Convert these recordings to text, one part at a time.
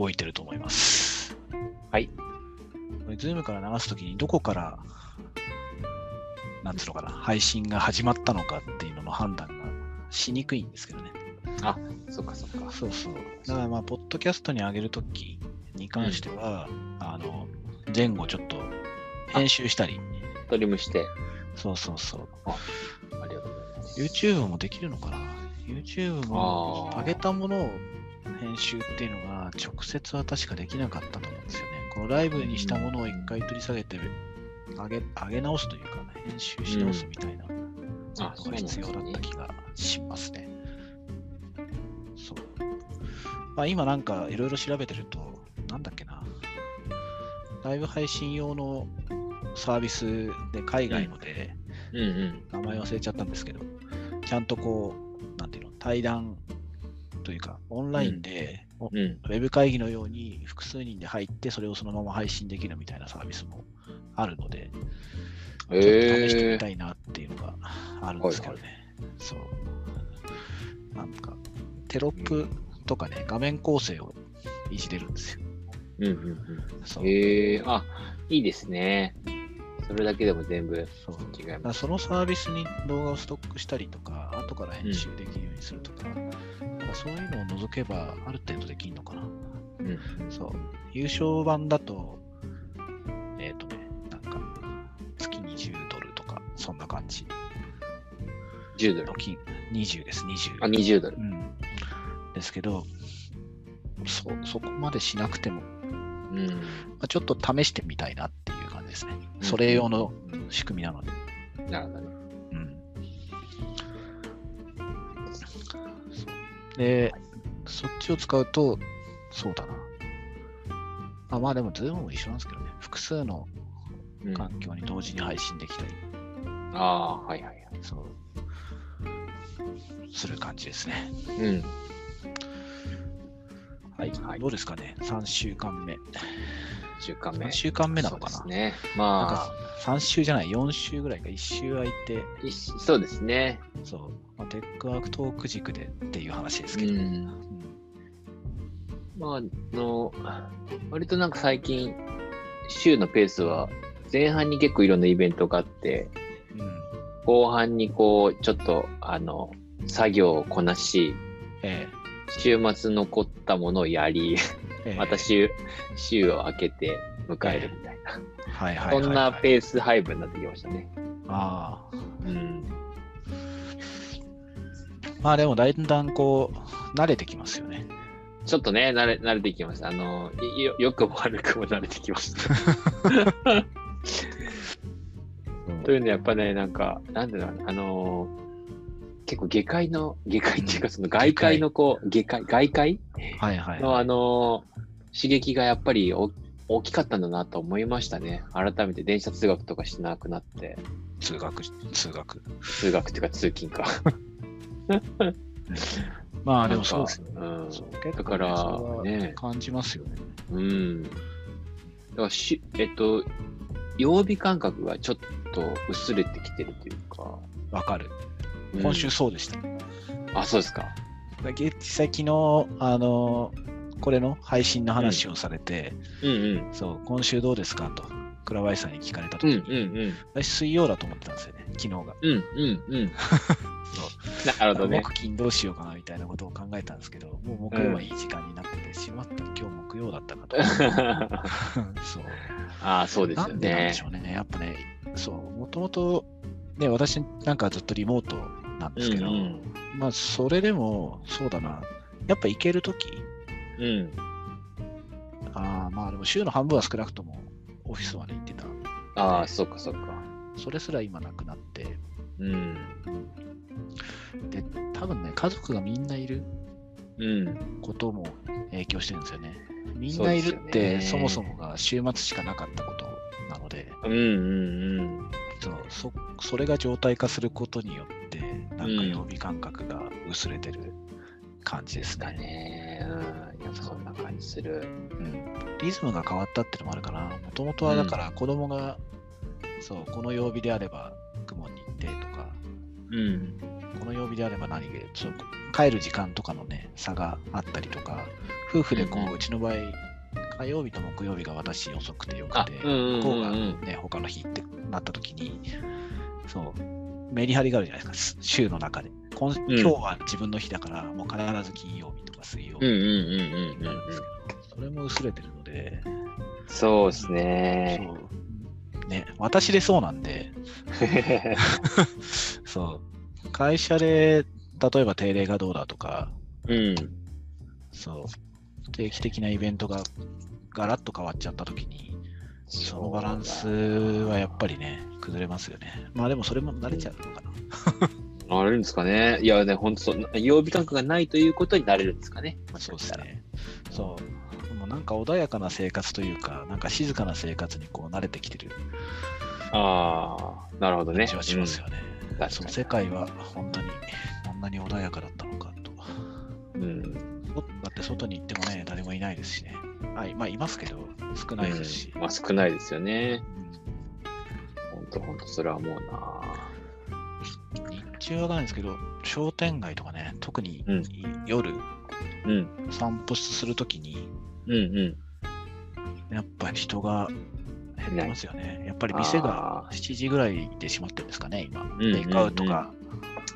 動いてると思います。はい。これ、ズームから流すときに、どこから、なんつうのかな、配信が始まったのかっていうのの判断がしにくいんですけどね。そっかそっか。そうそう。だからまあ、ポッドキャストに上げるときに関しては、あの、前後ちょっと編集したり、トリムして、そうそうそう。ありがとうございます。YouTube もできるのかな ?YouTube も上げたものを編集っていうのが直接は確かできなかったと思うんですよね。このライブにしたものを一回取り下げて上げ上げ直すというか、編集し直すみたいなあのが必要だった気がしますね。そう。まあ今なんかいろいろ調べてると、なんだっけな。ライブ配信用のサービスで海外ので、うんうん。名前忘れちゃったんですけど、ちゃんとこう、なんていうの、対談というか、オンラインで、おうん。ウェブ会議のように複数人で入って、それをそのまま配信できるみたいなサービスもあるので、ちょっと試してえみたいなっていうのがあるんですけどね。そう。なんか、テロップとかね、画面構成をいじれるんですよ。ー、うんうんそううん。えー、あ、いいですね。それだけでも全部そう違います。そのサービスに動画をストックしたりとか、後から編集できるようにするとか、なんかそういうのを除けばある程度できるのかな。うん。そう。優勝版だと、えっ、とね、なんか、月20ドルとか、そんな感じ10ドルの。金、20です、20。あ、20ドルう。ん。ですけど、そ、そこまでしなくても、うん。まあ、ちょっと試してみたいなってですね。うんそれ用の仕組みなので。なるほどね。うん。で、そっちを使うと、そうだな。あまあでも、ズームも一緒なんですけどね。複数のうん、あ環境に同時に配信できたり、あー、はいはいはい。そう、する感じですね。うん。はい。はいどうですかね ?3 週間目。週間目。3週間目なのかなそうですね。なんまか3週じゃない、4週ぐらいか、1週空いて、そうですね。そう、まあ、テックワークトーク軸でっていう話ですうけど、ん。まあ、あの、割となんか最近、週のペースは、前半に結構いろんなイベントがあって、うん。うん後半にこう、ちょっと、あの、作業をこなし、え週末残ったものをやり、また週、週を明けて迎えるみたいな、はいはいはいはい、そんなペース配分になってきましたね。ああ。うん。まあでもだんだんこう、慣れてきますよね。ちょっとね、慣れ、慣れてきました。あの、よ、よくも悪くも慣れてきました。というのはやっぱね、なんか、なんだろうな、あのー結構下界の、下界っていうかその外界のこう、下界、外界？はいはい、のあのー刺激がやっぱりお大きかったんだなと思いましたね。改めて電車通学とかしなくなって、通学、通学。通学っていうか通勤か。まあでもそうですね。うん。ねだからね感じますよね。うん。だからし、えっと、曜日感覚がちょっと薄れてきてるというか。わかる。うん今週そうでした。あ、そうですか。だけ実際昨日、あの、これの配信の話をされて、うんうん。そう、今週どうですかと、倉林さんに聞かれたとうんきに、うんうん。私水曜だと思ってたんですよね、昨日が。うんうんうん。そう。なるほどね。木金どうしようかなみたいなことを考えたんですけど、もう木曜はいい時間になってて、しまった今日木曜だったかと。そう。ああ、そうですよなんでなんでねしょうね。やっぱね、そう、もともと、ね、私なんかずっとリモートなんですけど、うんうんまあ、それでも、そうだな、やっぱ行けるとき、うん。あーまあでも週の半分は少なくともオフィスまで行ってた。ああ、そっかそっか。それすら今なくなって、うん。で、多分ね、家族がみんないるうん。ことも影響してるんですよね。みんないるってそもそもが週末しかなかったことなので、うんうんうん。そうそそれが常態化することによって、なんか曜日感覚が薄れてる感じですだね。ね。うん。やっぱそんな感じする。うん、リズムが変わったってのもあるかな。もともとはだから子供が、そう、この曜日であれば雲に行ってとか、うん。この曜日であれば何で、そう帰る時間とかのね、差があったりとか、夫婦でこう、うんうんうちの場合、火曜日と木曜日が私遅くてよくあて、うんうんうんうん向こうがね、他の日ってなった時に、そう、メリハリがあるじゃないですか、週の中で。今今日は自分の日だから、もう必ず金曜日とか水曜日になるんですけど、それも薄れてるので、そうですね。ね、私でそうなんで、そう、会社で例えば定例がどうだとか、うん。そう、定期的なイベントがガラッと変わっちゃったときに、そのバランスはやっぱりね、崩れますよね。まあでもそれも慣れちゃうのかな。あるんですかね。いやね、本当そう。曜日感覚がないということになれるんですかね。もしそう。ですね。そう。もうなんか穏やかな生活というか、なんか静かな生活にこう慣れてきてるああ、なるほどね。感じはしますよね。うんその世界は本当にこんなに穏やかだったのかと。うん。うんだって外に行ってもね、誰もいないですしね。あまあ、いますけど、少ないですし。まあ少ないですよね。うん本当本当それはもうな。日中はないですけど、商店街とかね、特にうん夜うん。散歩するときに、うんうん。やっぱり人が減ってますよね。やっぱり店があ7時ぐらいで閉まってるんですかね、今。んテイクアウトが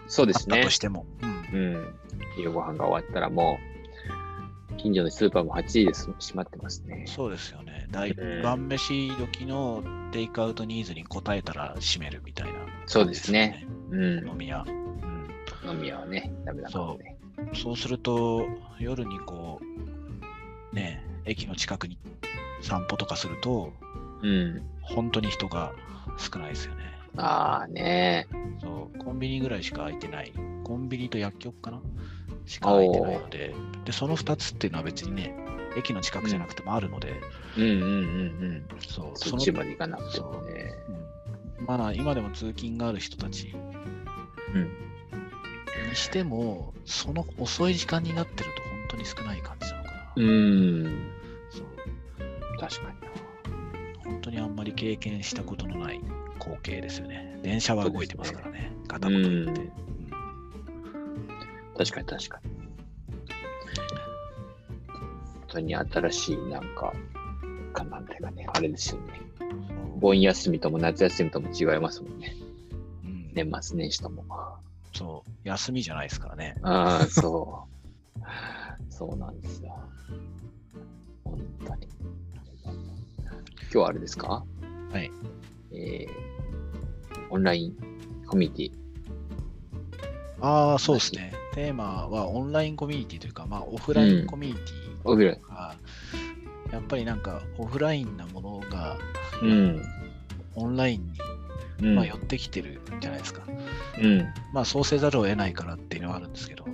そうですねと。しても。うんうん。昼ご飯が終わったらもう、近所のスーパーも8時で閉まってますね。そうですよね。大うん晩飯時のテイクアウトニーズに応えたら閉めるみたいな、そうですね。うん。飲み屋。うん飲み屋はね、ダメだからね。そうすると、夜にこう、ね、駅の近くに散歩とかすると、うん。本当に人が少ないですよね。ああね。そう、コンビニぐらいしか空いてない。コンビニと薬局かな？しか空いてないので、で、その2つっていうのは別にね、駅の近くじゃなくてもあるので、うんうんうんうん。そう、そっちまで行かなくてもね。うんまあ、今でも通勤がある人たちうん。にしても、その遅い時間になってると本当に少ない感じなのかな。うん。そう確かにな。本当にあんまり経験したことのない光景ですよね。電車は動いてますからね。片言言って。うん確かに確かに。本当に新しい、なんか、かなんていうかね、あれですよね。盆休みとも夏休みとも違いますもんね。うん年末年始とも。そう、休みじゃないですからね。ああ、そう。そうなんですよ。本当に。今日はあれですか？はい。えー、オンラインコミュニティ。ああ、そうですね。テーマはオンラインコミュニティというか、まあ、オフラインコミュニティオフライン。が、やっぱりなんかオフラインなものがうん。オンラインに、うん。まあ、寄ってきてるじゃないですか。うん。まあ、そうせざるを得ないからっていうのはあるんですけど、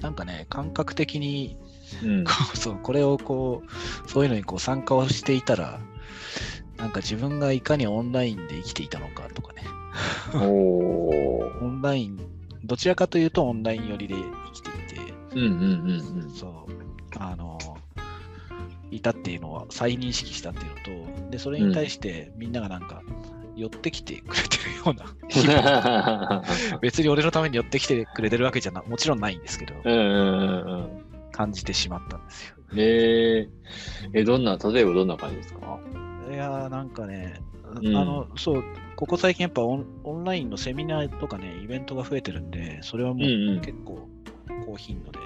なんかね、感覚的にうん。そうこれをこうそういうのにこう参加をしていたらなんか自分がいかにオンラインで生きていたのかとかね。オンラインどちらかというとオンライン寄りで生きていてうんうんうんうん。そうあのいたっていうのは再認識したっていうのとでそれに対してみんながなんか寄ってきてくれてるような 別に俺のために寄ってきてくれてるわけじゃなもちろんないんですけどうんうんうんうん。感じてしまったんですよえー、え、どんな、例えばどんな感じですか？いやーなんかね、うんあの、そう、ここ最近やっぱオンオンラインのセミナーとかね、イベントが増えてるんで、それはもううんうん結構高頻度で、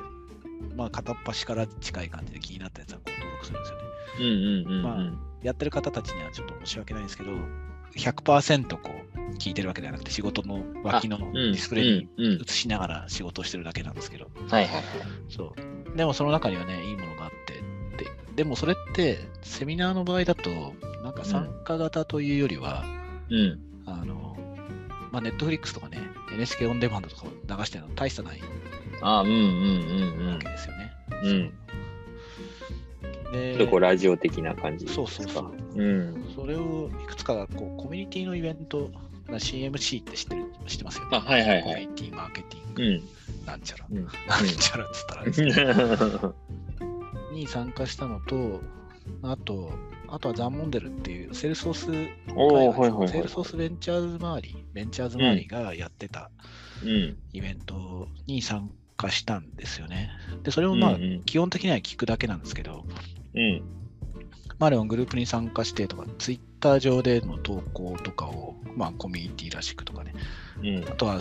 まあ片っ端から近い感じで気になったやつはこう登録するんですよね。うんうんうんまあやってる方たちにはちょっと申し訳ないんですけど、100%こう聞いてるわけではなくて、仕事の脇のうん。ディスプレイにうんうん映しながら仕事をしてるだけなんですけど、はいはいはい。そう。でもその中にはね、いいものででもそれって、セミナーの場合だと、なんか参加型というよりは、うん。あの、まあ、ネットフリックスとかね、NHK オンデマンドとかを流してるの大差ないあうんうんうんわけですよね。うん。うん。でこうラジオ的な感じ。そうそうそう。うん。それをいくつかこうコミュニティのイベント、まあ CMC って知ってる知ってますよね。あはいはいはいコミュニティマーケティング、うん。なんちゃら、うん。なんちゃらっつったらですけど、に参加したのと、あと、あとはザンモンデルっていうセールソースおー、はいはいはい。セールソースベンチャーズ周り、ベンチャーズ周りがやってたうん。イベントに参加したんですよね。で、それもまあ、うんうん基本的には聞くだけなんですけど、うん。まあでもグループに参加してとか、ツイッター上での投稿とかを、まあコミュニティらしくとかね、うんあ。とは、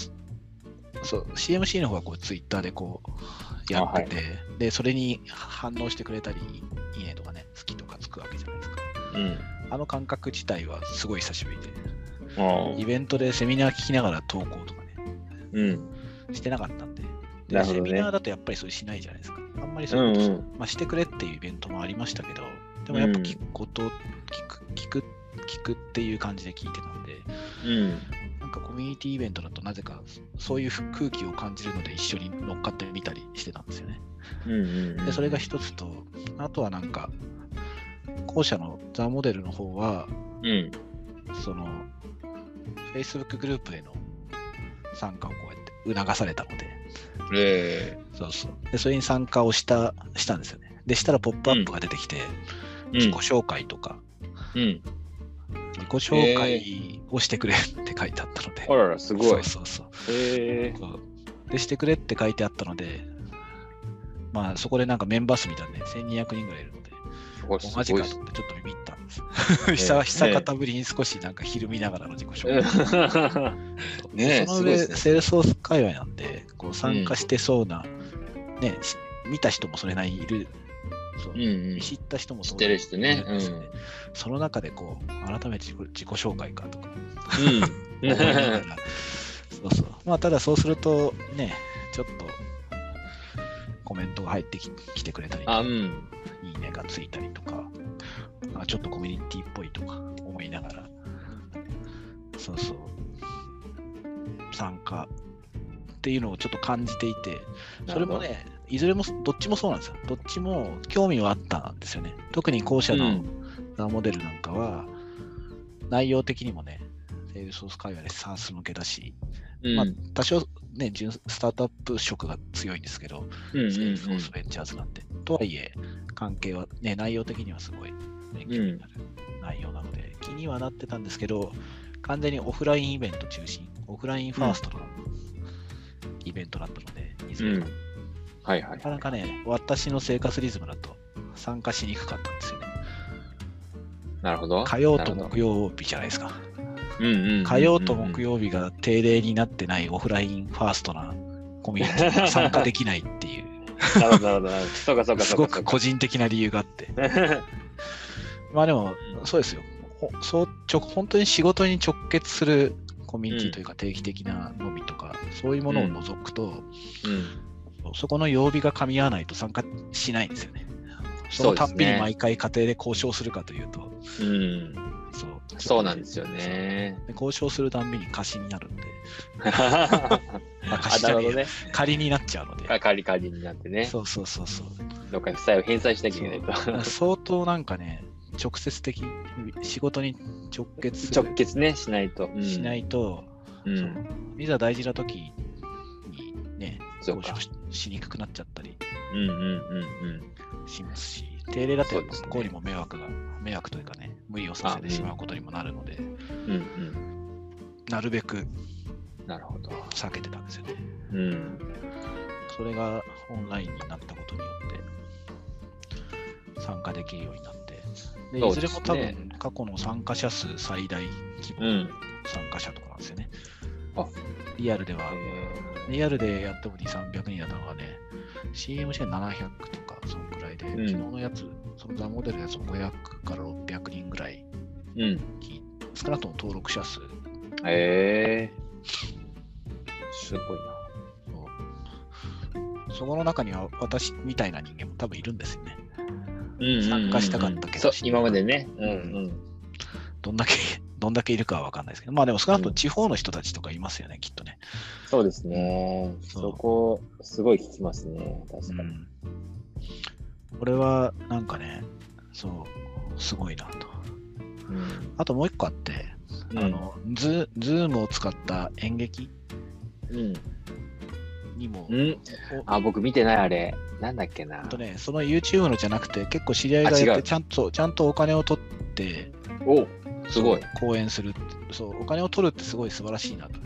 そう、CMC の方がこうツイッターでこうやってて、で、それに反応してくれたり、いいねとかね、好きとかつくわけじゃないですか。うん。あの感覚自体はすごい久しぶりで、あイベントでセミナー聞きながら投稿とかね、うん。してなかったんで、でねセミナーだとやっぱりそれしないじゃないですか。あんまりそういうこと、うんうんまあ、してくれっていうイベントもありましたけど、でもやっぱ聞くこと、聞く、聞く、聞くっていう感じで聞いてたんで、うん。なんかコミュニティイベントだとなぜかそういう空気を感じるので一緒に乗っかってみたりしてたんですよね。うん。うん。で、それが一つと、あとはなんか、後者のザ・モデルの方は、うん。その、Facebook グループへの参加をこうやって促されたので、えそうそう。で、それに参加をした、したんですよね。で、したらポップアップが出てきて、え自己紹介とか、うん。自己紹介をしてくれって書いてあったので、あらら、すごい。そうそうそう。えそうで、してくれって書いてあったので、まあ、そこでなんかメンバー数見たらね、1200人ぐらいいるので、ー。おマジかと思ってちょっとビビったんです。久久方ぶりに少しなんかひるみながらの自己紹介。ねえ その上、ねセールスソース界隈なんで、こう参加してそうな、ね、し見た人もそれなりにいる、そう。うんうん。知った人も知ってる人ね。いるん。その中でこう、改めて自己自己紹介かとか。うん。そうそう。まあ、ただそうすると、ね、ちょっとコメントが入ってききてくれたり、あ、うん。いいねがついたりとか、あちょっとコミュニティっぽいとか思いながら、そうそう、参加っていうのをちょっと感じていて、それもね、いずれもどっちもそうなんですよ。どっちも興味はあったんですよね。特に後者のうんザモデルなんかは、内容的にもね、セールスフォース界隈で SaaS 向けだし、うん。まあ、多少ね、純スタートアップ色が強いんですけど、うんうんセールスフォースベンチャーズなんて。とはいえ、関係は、ね、内容的にはすごい勉強になる内容なので、気にはなってたんですけど、完全にオフラインイベント中心、オフラインファーストのイベントだったので、いずうん。れもはいはいな。かなかね、私の生活リズムだと参加しにくかったんですよね。なるほど。火曜と木曜日じゃないですか。火曜と木曜日が定例になってないオフラインファーストなコミュニティに 参加できないっていう、なるほど、なるほど。そうかそうかすごく。個人的な理由があって。まあでも、そうですよ。ほそうちょ本当に仕事に直結するコミュニティというか定期的な飲みとか、そういうものを除くと、うん。そこの曜日が噛み合わないと参加しないんですよね。そのたんびに毎回家庭で交渉するかというと、うん。そうそうなんですよね。で交渉するたんびに貸しになるんで、あ、貸しじゃねえなるほどね。仮になっちゃうので。かかり借りになってね。そうそうそうそう。どっか負債を返済しなきゃいけないと。相当なんかね、直接的に仕事に直結直結ね、しないと。うんしないと、う。んいざ大事な時交渉。ししにくくなっちゃったりうんうんうんうん。しますし、定例だと向こうにも迷惑が、迷惑というかね、無理をさせてしまうことにもなるので、うんうん。なるべくなるほど。避けてたんですよね。うん。それがオンラインになったことによって参加できるようになって、でいずれも多分過去の参加者数最大規模のうん。参加者とかなんですよね。あリアルでは、えリアルでやっても2、300人だったのがね、CMC で700とか、そのくらいで、ん昨日のやつ、そのザ・モデルのやつも500から600人ぐらいーうん。少なくとも登録者数ええすごいをそこの中には私みたいな人間も多分いるんですよね。な。参加したかったけどそう、今までね。うんうん。どんだけ、どんだけいるかは分かんないですけど、まあでも少なくとも地方の人たちとかいますよね、きっとね。そうですね。そこ、すごい聞きますね。確かに。うん。これはなんかね、そう、すごいなと。うんあともう一個あって、うんあの、ズズームを使った演劇うん。にも、うん。あ、僕見てない、あれ。なんだっけなあ。とね、その YouTube のじゃなくて、結構知り合いがやって、ちゃんと、ちゃんとお金を取って、おすごい。講演するそう、お金を取るってすごい素晴らしいなと。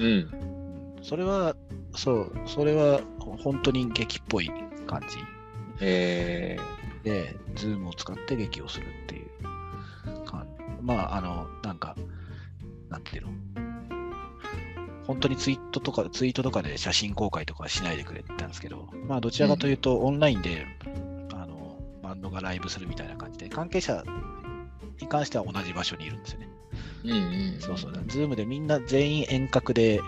うん。それはそう、それは本当に劇っぽい感じえで、ズームを使って劇をするっていう感まあ、あの、なんか、なんていうの？本当にツイートとか、ツイートとかで写真公開とかはしないでくれって言ったんですけど、まあ、どちらかというと、オンラインで、あの、バンドがライブするみたいな感じで、関係者に関しては同じ場所にいるんですよね。ー、うんうん。そうそう。ズームでみんな全員遠隔で、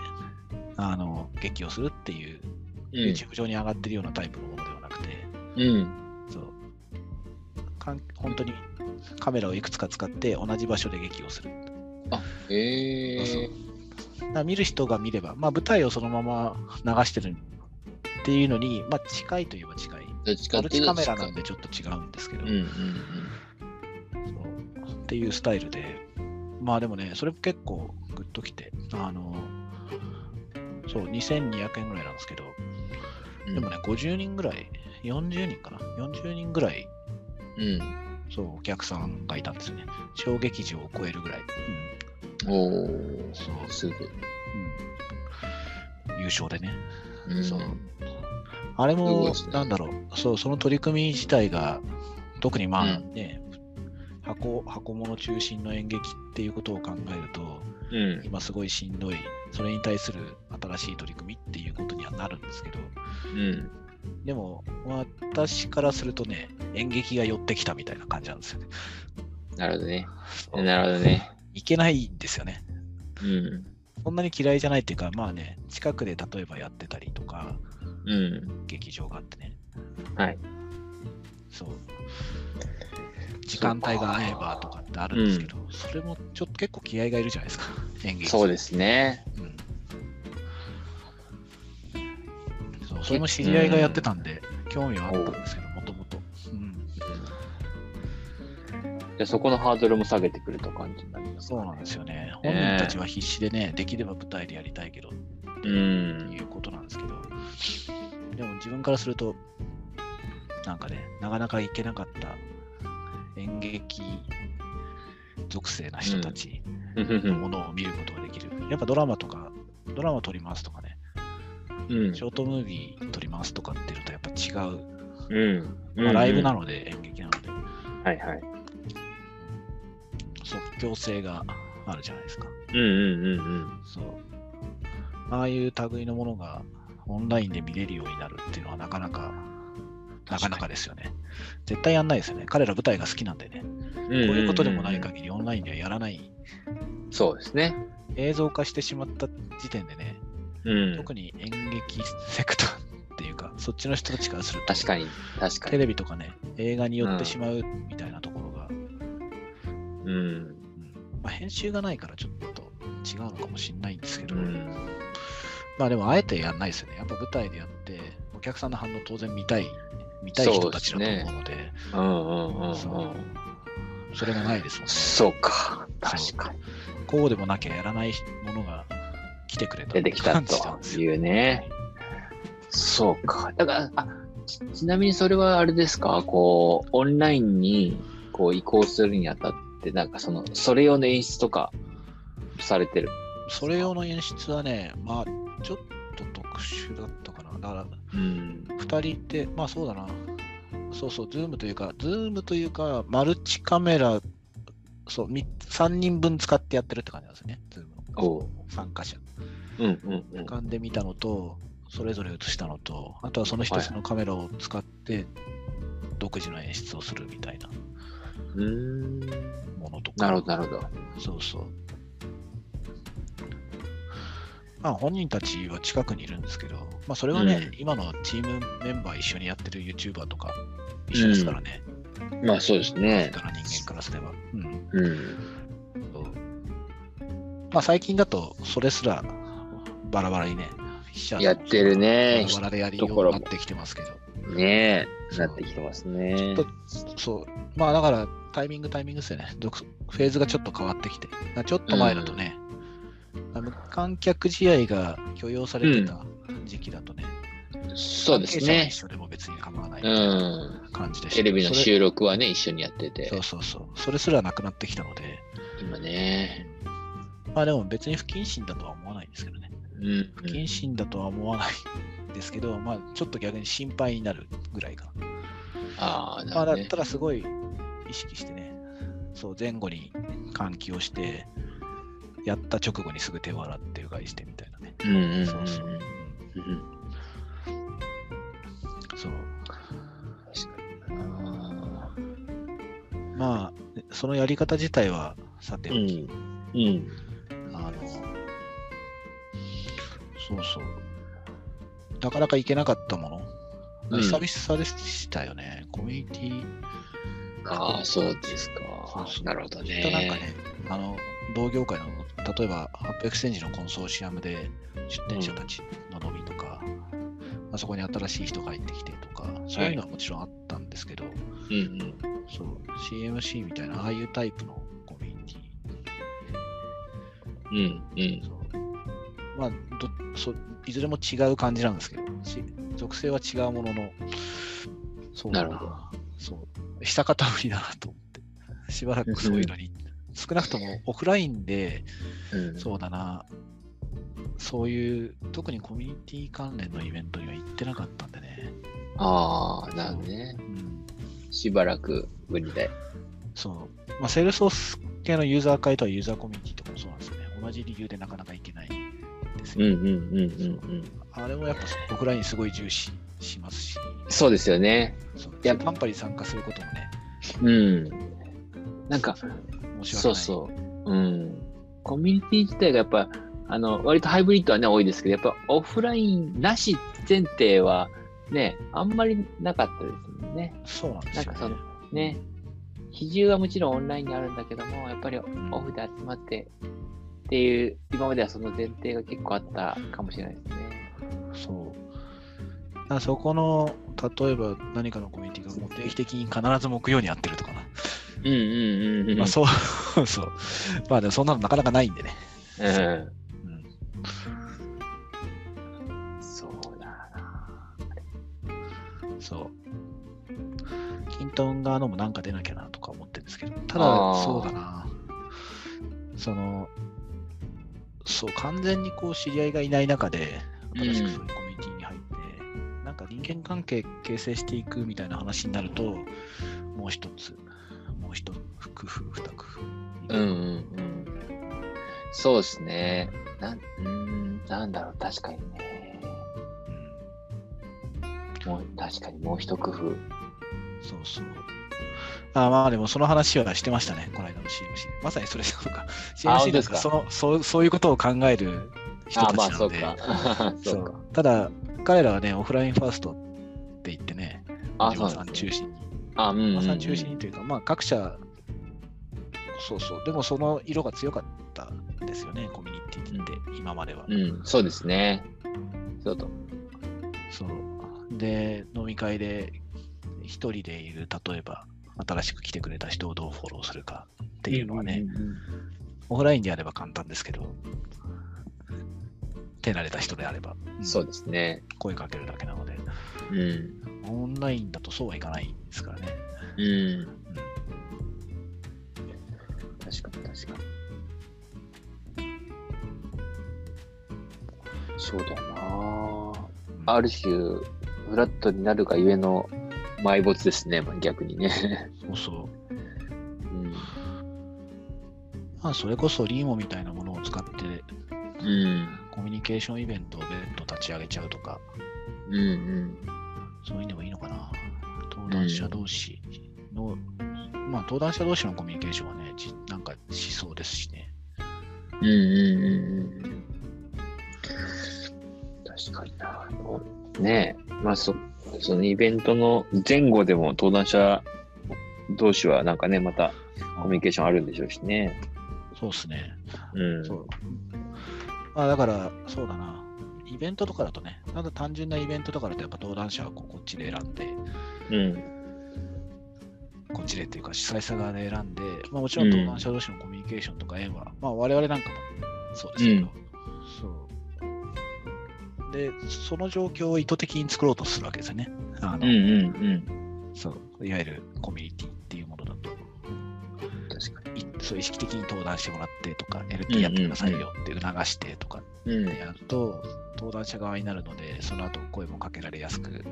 あの、劇をするっていう、うん。YouTube 上に上がってるようなタイプのものではなくて、うん。そう。かん本当にカメラをいくつか使って同じ場所で劇をする。えそうそう見る人が見れば、まあ、舞台をそのまま流してるっていうのに、まあ、近いといえば近い。マルチカメラなんでちょっと違うんですけど、うんうんそうっていうスタイルで、まあでもね、それも結構グッときて、あの、そう、2200円ぐらいなんですけど、うん。でもね、50人ぐらい、40人かな ?40 人ぐらい、うん。そう、お客さんがいたんですよね。小劇場を超えるぐらい。うん。おー、そうすぐ。うん、優勝でね。うん、そうあれもなんだろう、そう、その取り組み自体が、特にまあうんね、箱、箱物中心の演劇っていうことを考えると、うん。今すごいしんどい、それに対する新しい取り組みっていうことにはなるんですけど、うん。でも、私からするとね、演劇が寄ってきたみたいな感じなんですよね。なるほどね。なるほどね。いけないんですよね。うん。そんなに嫌いじゃないっていうか、まあね、近くで例えばやってたりとか、うん。劇場があってね。はい。そう。時間帯が合えばとかってあるんですけど、それもちょっと結構気合がいるじゃないですか、演劇。そうですね。うん。そうそれも知り合いがやってたんで、興味はあったんですけど、もともと。うん。じゃあそこのハードルも下げてくると感じになりますかそうなんですよね。本人たちは必死でね、できれば舞台でやりたいけど、ってうん。いうことなんですけど、でも自分からすると、なんかね、なかなか行けなかった演劇属性な人たちのものを見ることができる。やっぱドラマとか、ドラマ撮りますとかね、うんショートムービー撮りますとかっていうのとやっぱ違う。うん。まあ、ライブなの。ので、演劇なので、はいはい。即興性があるじゃないですか。うんうんうんうん。そう。ああいう類のものがオンラインで見れるようになるっていうのはなかなか、なかなかですよね。絶対やんないですよね。彼ら舞台が好きなんでね。こういうことでもない限りオンラインではやらない。そうですね。映像化してしまった時点でね、うん。特に演劇セクターっていうか、そっちの人たちからすると、確かに、確かテに。レビとかね、映画によってしまうみたいなところが、うん。うんまあ、編集がないからちょっと違うのかもしれないんですけど、うん。まあでもあえてやんないですよね。やっぱ舞台でやって、お客さんの反応当然見たい、見たい人たちだと思うので、うんうんうんそううん。それがないですもんね。そうか。確かに。こうでもなきゃやらないものが来てくれた出てきたというね。そうか。だから、あちちなみにそれはあれですか、こう、オンラインにこう移行するにあたって、なんかその、それ用の演出とかされてる。それ用の演出はね、まあ、ちょっと特殊だったかな。だから、うん。2人いて、まあそうだな。そうそう、ズームというか、ズームというか、マルチカメラ、そう、3人分使ってやってるって感じなんですよね、ズームの参加者。うんうんで見たのと、それぞれ映したのと、あとはその一つのカメラを使って、独自の演出をするみたいなうーん。ものとか。なるほど、なるほど。そうそう。まあ本人たちは近くにいるんですけど、まあそれはね、う今のチームメンバー一緒にやってる YouTuber とか一緒ですからね。まあそうですね。人の人間からすれば。うん。うん。まあ最近だとそれすらバラバラにね、やってるねバラバラでやりようになってきてますけど。ねえ、なってきてますね。ちょっとそう。まあだからタイミングタイミングですよね。独フェーズがちょっと変わってきて。ちょっと前だとね、無観客試合が許容されてた時期だとね、そうですね一。緒でも別に構わない感じでした。テレビの収録はね、一緒にやっててそ。うそうそう。それすらなくなってきたので、今ね。まあでも別に不謹慎だとは思わないんですけどね。うん不謹慎だとは思わないんですけど、まあ、ちょっと逆に心配になるぐらいかな。ああ、なまあ、るほどねだった。らすごい意識してね、そう前後に換気をして、やった直後にすぐ手を洗ってうがいしてみたいなね。うんうんうんそうそう。うんうんそう確かにな。まあ、そのやり方自体はさておき、うん。うん。あの、そうそう。なかなか行けなかったもの。うん久々でしたよね。コミュニティああ、そうですかなるほどきっとなんかね。ね、あの、同業界の、例えば、ハップエクスチェンジのコンソーシアムで出店者たちの飲みとか、まあ、そこに新しい人が入ってきてとか、そういうのはもちろんあったんですけど、うんうん。そう、CMC みたいな、ああいうタイプのコミュニテうんうん。ィ、。そう。まあどそ、いずれも違う感じなんですけど、し属性は違うものの、そう。だなるほど。そう、久方ぶりだなと思って、しばらくそういうのに、少なくともオフラインで、うんそうだな、そういう、特にコミュニティ関連のイベントには行ってなかったんでね。ああ、なるほどねう。ん、しばらくぶりで。そう。まあ、セールスソース系のユーザー会とかユーザーコミュニティとかもそうなんですよね。同じ理由でなかなか行けないんですよ。うんうんうんうんうん。あれもやっぱオフラインすごい重視しますし、そうですよね。やっパンパに参加することもね、うん。なんか、申し訳ない。そうそう。うん。コミュニティ自体がやっぱ、あの、割とハイブリッドはね、多いですけど、やっぱオフラインなし前提は、ね、あんまりなかったですもんね。そうなんですよ、ね。なんかそのね、比重はもちろんオンラインにあるんだけども、やっぱりオフで集まってっていう、今まではその前提が結構あったかもしれないですね。そう。そこの、例えば何かのコミュニティがもう定期的に必ず木曜にやってるとかな。うんうんうんうん。まあそう、そう。まあでもそんなのなかなかないんでね。うん。うん。そうだな。そう。キントン側のもなんか出なきゃなとか思ってるんですけど、ただそうだな。その、そう、完全にこう知り合いがいない中で、新しくそういうコミュニティに入って、なんか人間関係形成していくみたいな話になると、もう一つ、もう一工夫、二工夫。うんうんうん。そうですね。なん、うん、なんだろう、確かにね。もう、確かにもう一工夫。そうそう。あまあでもその話はしてましたね、この間の CMC で。まさにそれそうか。あ CMC ですか？かそのそうそういうことを考える人たあ、ちまあ、なので、そうか。そ そうか。うただ、彼らはね、オフラインファーストって言ってね、あ、小島さ。ん中心に。あ、うんうんうん。小島さん中心にというか、まあ各社、そうそう、でもその色が強かったんですよね、コミュニティって、今までは。うん、そうですね。そうと。そう。で、飲み会で一人でいる、例えば、新しく来てくれた人をどうフォローするかっていうのはね、んんうんオフラインであれば簡単ですけど、手慣れた人であれば、うんそうですね。声かけるだけなので、うん。オンラインだとそうはいかないんですからね。うん。確かに確かに。そうだなある種、フラットになるがゆえの埋没ですね、まあ逆にね。そうそう。うん。まあ、それこそリーモみたいなものを使って、うん。コミュニケーションイベントを別途立ち上げちゃうとか、うんうん。そういうのもいいのかな。登壇者同士の、まあ、登壇者同士のコミュニケーションはね、じなんかしそうですしね。うんうんうんうん。確かにな。ねえ、まあそ、そのイベントの前後でも登壇者同士はなんかね、またコミュニケーションあるんでしょうしね。そうですね。うん。そう。まあ、だから、そうだな。イベントとかだとね、ただ単純なイベントとかだと、やっぱ登壇者はこっちで選んで、うん。こっちでっていうか主催者側で選んで、まあ、もちろん登壇者同士のコミュニケーションとか縁は、まあ我々なんかもそうですけど、そう。で、その状況を意図的に作ろうとするわけですよね。あのうんうんそういわゆるコミュニティっていうものだと、うん。確かに。いそう意識的に登壇してもらってとか、LT やってくださいよって促してとかっうんでやると、登壇者側になるので、その後声もかけられやすく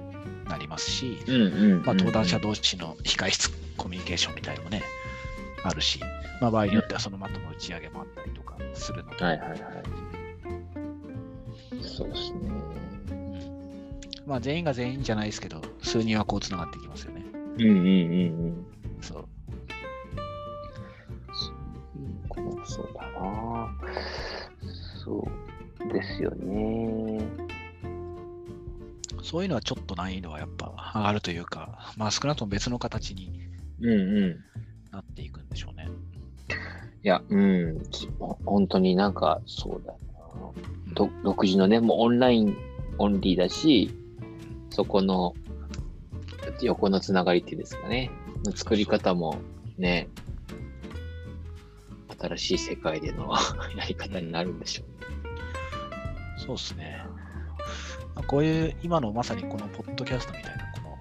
なりますし、登壇者同士の控室コミュニケーションみたいのもね、あるし、まあ、場合によってはその後の打ち上げもあったりとかするので、はいはいはい。そうですね。うんまあ、全員が全員じゃないですけど、数人はこうつながってきますよね。うんうんうんうん。そう。そうだな。そうですよね。そういうのはちょっと難易度はやっぱ上がるというか、まあ少なくとも別の形にうんうん。なっていくんでしょうね。いや、うん、ち本当になんかそうだな。うんど独自のね、もうオンラインオンリーだし、そこの横のつながりっていうんですかね、の作り方もね、新しい世界での やり方になるんでしょそうですね。まあこういう今のまさにこのポッドキャストみたいな、この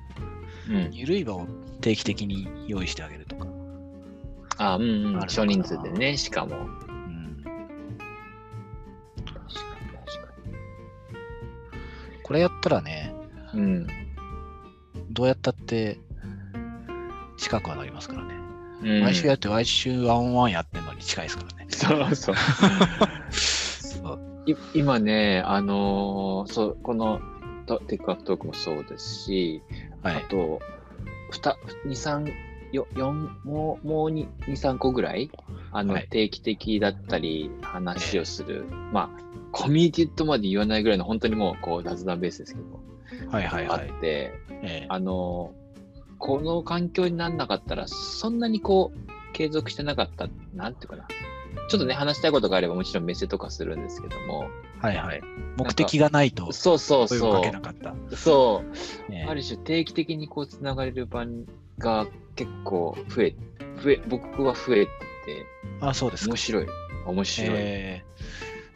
う。うん。緩い場を定期的に用意してあげるとか。あ、うん、うん。あるのかな少人数でね、しかも。うん、確かに確かこれやったらね、に。うん。どうやったって近くはなりますからね。うん、毎週やって毎週ワンオンワンやってるのに近いですからね。そうそう。今ね、あのーそう、このトテックアップトークもそうですし、はいあ。と、ふた2、3、よ四もう、もう2、2 3個ぐらい、あの、はい定期的だったり、話をする、まあ、コミュニティとまで言わないぐらいの、本当にもう、こう、雑談ベースですけど、はいはいはい。あって、ええあのーこの環境にならなかったら、そんなにこう、継続してなかった、なんていうかな。ちょっとね、話したいことがあれば、もちろんメッセとかするんですけども、はいはい。目的がないとそうそうそうけなかった。。そう。ええある種定期的にこうつながれる場が結構増え、増え、僕は増えてて、あ、そうですか面。白い。面白い。え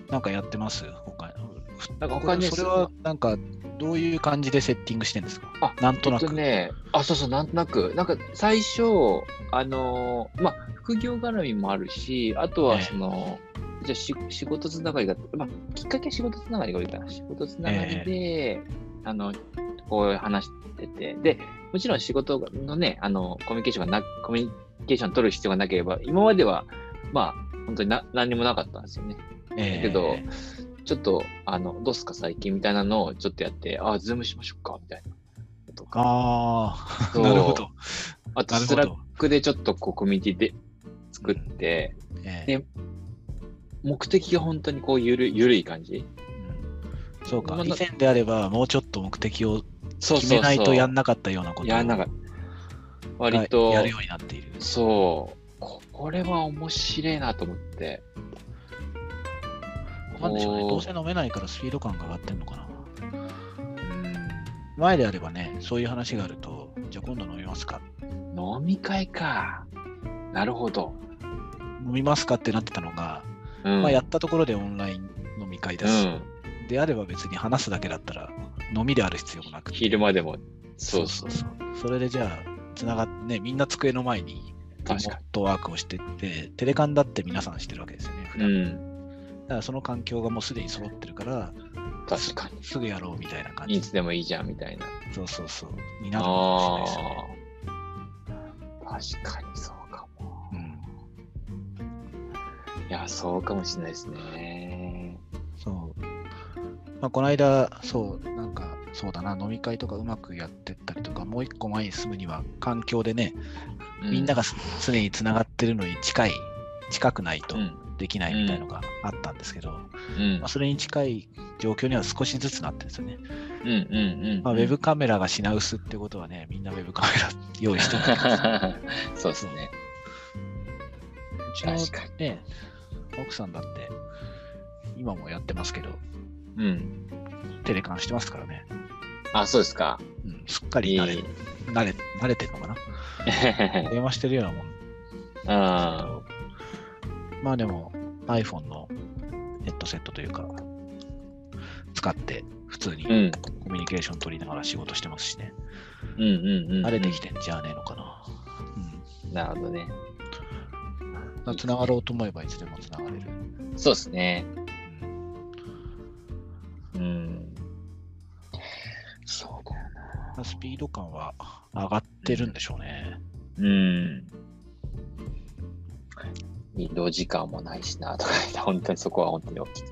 ー、なんかやってます？他なんか他にそれはなんかどういう感じでセッティングしてんですか？あなんとなく。えっとね、あ、そうそう、なんとなく、なんか最初、あのーまあ、副業絡みもあるし、あとはええその、じゃあし仕事つながりが、まあ、きっかけは仕事つながりが多いかな。仕事つながりで、あの、こう話してて、で、もちろん仕事のね、あの、コミュニケーションがな、コミュニケーション取る必要がなければ、今までは、まあ、本当にな何にもなかったんですよね。えーだけどちょっと、あの、どうすか最近？みたいなのをちょっとやって、あ、ズームしましょうか、みたいな。とか。ああ、なるほど。あと、スラックでちょっとこうコミュニティで作って、えーで目的が本当にこうゆるゆるい感じ？うんそうか、まあ以前であればもうちょっと目的をそう決めないとやんなかったようなことをやんなかった。割と、やるようになっている。そう。ここれは面白いなと思って。なんでしょうね。こどうせ飲めないからスピード感が上がってんのかな。うん前であればね、そういう話があると、じゃあ今度飲みますか飲み会か。なるほど。飲みますかってなってたのが、うん。まあ、やったところでオンライン飲み会だし、うん。であれば別に話すだけだったら飲みである必要もなくて昼間でも。そそううそうう。そそう。それでじゃあ、つながってね、みんな机の前にリモ確かートワークをしてって、テレカンだって皆さんしてるわけですよね。普に。段うん。だからその環境がもうすでに揃ってるから、確かに。すぐやろうみたいな感いじ。つでもいいじゃんみたいな。そうそうそう。になるかもしれないですね。確かにそうかも。うん。いや、そうかもしれないですね。そう。まあ、この間、そう、なんか、そうだな、飲み会とかうまくやってったりとか、もう一個前に進むには、環境でね、みんながす常につながってるのに近い、近くないとうん、できないみたいのがあったんですけど、うんまあ、それに近い状況には少しずつなってるんですよね。うんうんうん。まあ、ウェブカメラが品薄ってことはね、みんなウェブカメラ用意してるんだけどそうですね。うちの確かにね、奥さんだって、今もやってますけど、うん。テレカンしてますからね。あ、そうですか。うん、すっかり慣れ,、いい慣れ慣れてるのかな 電話してるようなもんあまあでも iPhone のヘッドセットというか、使って普通にコミュニケーション取りながら仕事してますしね。うんうんうん、うん、慣れてきてんじゃねえのかな。うん、なるほどね。つながろうと思えばいつでもつながれる。そうですね。うん。そうだよな。スピード感は上がってるんでしょうね。うん。うん移動時間もないしなとか、本当にそこは本当に大きい。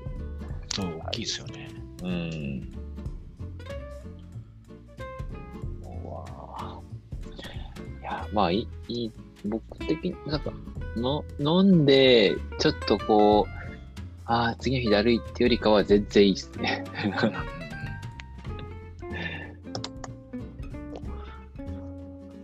そう、大きいですよね。うん。うわいや、まあいい、いい僕的に、なんか、の飲んで、ちょっとこう、ああ、次の日だるいってよりかは全然いいですね。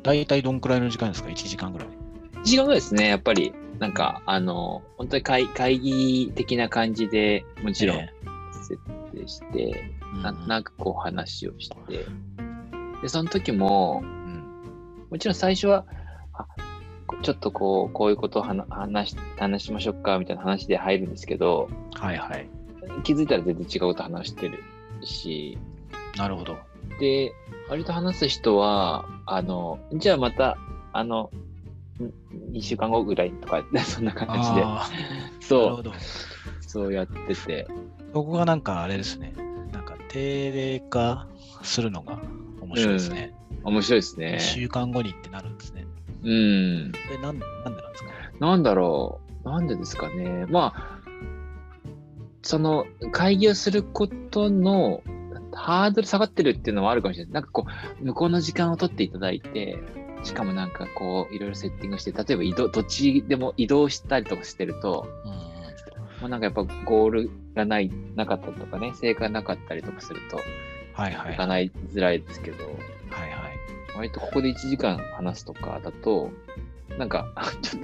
大体どんくらいの時間ですか ?1 時間ぐらい。1時間ぐらいですね、やっぱり。なんか、あの、本当に会会議的な感じでもちろんえ設定して、えなんとなくこう話をして、で、その時も、うん。もちろん最初は、ちょっとこう、こういうことを話話し話しましょうかみたいな話で入るんですけど、はいはい。気づいたら全然違うこと話してるし、なるほど。で、割と話す人は、あの、じゃあまた、あの、2週間後ぐらいとか、そんな感じで、そう。そうやってて、ここがなんかあれですね。なんか定例化するのが面白いですね。面白いです1ね。週間後にってなるんですね。うん。で、なんなんでなんですか？なんだろう。なんでですかね。まあ、その会議をすることのハードル下がってるっていうのはあるかもしれない。なんかこう、向こうの時間を取っていただいて、しかもなんかこう、いろいろセッティングして、例えば移動、どっちでも移動したりとかしてると、うんなんかやっぱゴールがない、なかったりとかね、成果がなかったりとかすると、はいはい。いかないづらいですけど、はいはい。割とここで1時間話すとかだと、なんか、ちょっ